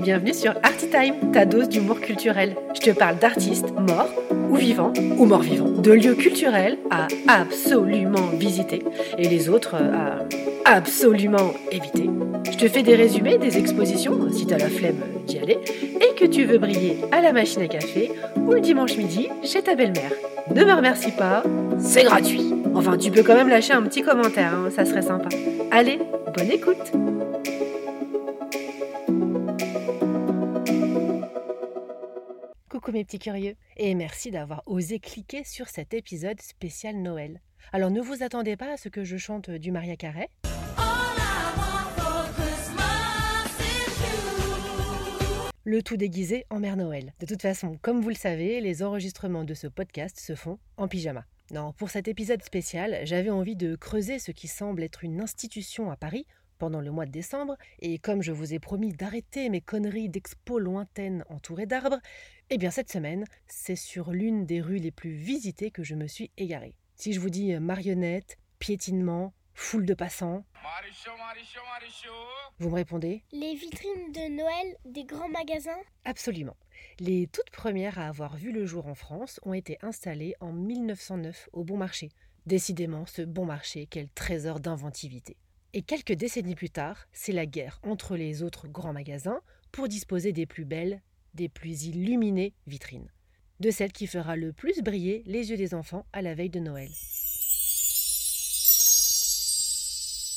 Bienvenue sur Artitime, ta dose d'humour culturel. Je te parle d'artistes morts ou vivants ou morts vivants, de lieux culturels à absolument visiter et les autres à absolument éviter. Je te fais des résumés des expositions si t'as la flemme d'y aller et que tu veux briller à la machine à café ou le dimanche midi chez ta belle-mère. Ne me remercie pas, c'est gratuit. Enfin, tu peux quand même lâcher un petit commentaire, hein, ça serait sympa. Allez, bonne écoute Coucou mes petits curieux, et merci d'avoir osé cliquer sur cet épisode spécial Noël. Alors ne vous attendez pas à ce que je chante du Maria Carey. Le tout déguisé en Mère Noël. De toute façon, comme vous le savez, les enregistrements de ce podcast se font en pyjama. Non, pour cet épisode spécial, j'avais envie de creuser ce qui semble être une institution à Paris pendant le mois de décembre, et comme je vous ai promis d'arrêter mes conneries d'expo lointaines entourées d'arbres, eh bien cette semaine, c'est sur l'une des rues les plus visitées que je me suis égarée. Si je vous dis marionnettes, piétinement, foule de passants, vous me répondez Les vitrines de Noël des grands magasins Absolument. Les toutes premières à avoir vu le jour en France ont été installées en 1909 au Bon Marché. Décidément, ce Bon Marché, quel trésor d'inventivité. Et quelques décennies plus tard, c'est la guerre entre les autres grands magasins pour disposer des plus belles, des plus illuminées vitrines. De celle qui fera le plus briller les yeux des enfants à la veille de Noël.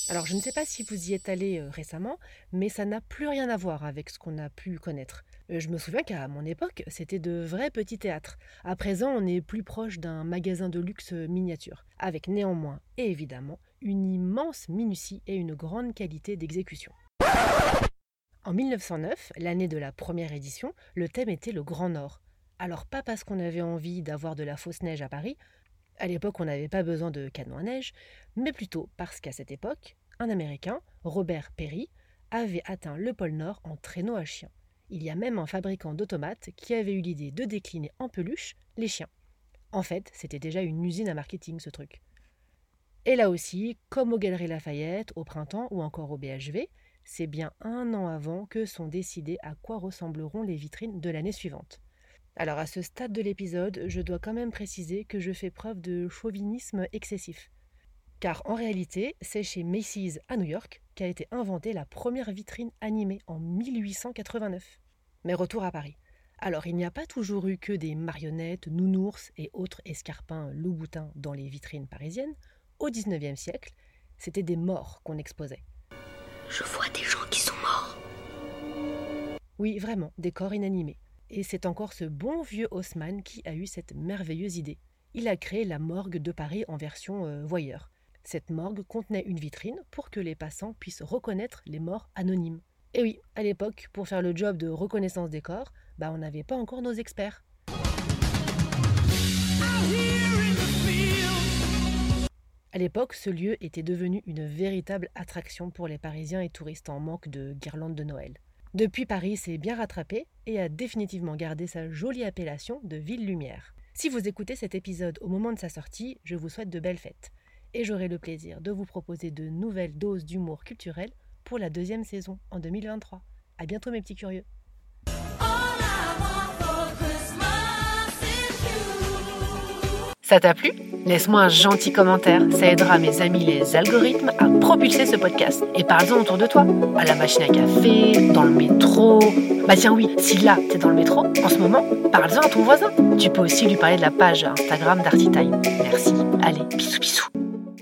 Alors je ne sais pas si vous y êtes allé euh, récemment, mais ça n'a plus rien à voir avec ce qu'on a pu connaître. Euh, je me souviens qu'à mon époque, c'était de vrais petits théâtres. À présent, on est plus proche d'un magasin de luxe miniature, avec néanmoins et évidemment une immense minutie et une grande qualité d'exécution. En 1909, l'année de la première édition, le thème était le Grand Nord. Alors pas parce qu'on avait envie d'avoir de la fausse neige à Paris, à l'époque on n'avait pas besoin de canons à neige, mais plutôt parce qu'à cette époque, un Américain, Robert Perry, avait atteint le pôle Nord en traîneau à chiens. Il y a même un fabricant d'automates qui avait eu l'idée de décliner en peluche les chiens. En fait, c'était déjà une usine à marketing ce truc. Et là aussi, comme aux Galeries Lafayette, au printemps ou encore au BHV, c'est bien un an avant que sont décidées à quoi ressembleront les vitrines de l'année suivante. Alors à ce stade de l'épisode, je dois quand même préciser que je fais preuve de chauvinisme excessif. Car en réalité, c'est chez Macy's à New York qu'a été inventée la première vitrine animée en 1889. Mais retour à Paris. Alors il n'y a pas toujours eu que des marionnettes, nounours et autres escarpins loup-boutin dans les vitrines parisiennes. Au XIXe siècle, c'était des morts qu'on exposait. Je vois des gens qui sont morts. Oui, vraiment, des corps inanimés. Et c'est encore ce bon vieux Haussmann qui a eu cette merveilleuse idée. Il a créé la morgue de Paris en version euh, voyeur. Cette morgue contenait une vitrine pour que les passants puissent reconnaître les morts anonymes. Et oui, à l'époque, pour faire le job de reconnaissance des corps, bah on n'avait pas encore nos experts. À l'époque, ce lieu était devenu une véritable attraction pour les Parisiens et touristes en manque de guirlandes de Noël. Depuis, Paris s'est bien rattrapé et a définitivement gardé sa jolie appellation de ville lumière. Si vous écoutez cet épisode au moment de sa sortie, je vous souhaite de belles fêtes et j'aurai le plaisir de vous proposer de nouvelles doses d'humour culturel pour la deuxième saison en 2023. À bientôt mes petits curieux. Ça t'a plu? Laisse-moi un gentil commentaire, ça aidera mes amis les algorithmes à propulser ce podcast. Et parle-en autour de toi, à la machine à café, dans le métro. Bah tiens oui, si là t'es dans le métro, en ce moment, parle-en à ton voisin. Tu peux aussi lui parler de la page Instagram d'Artitime. Merci. Allez, bisous bisous.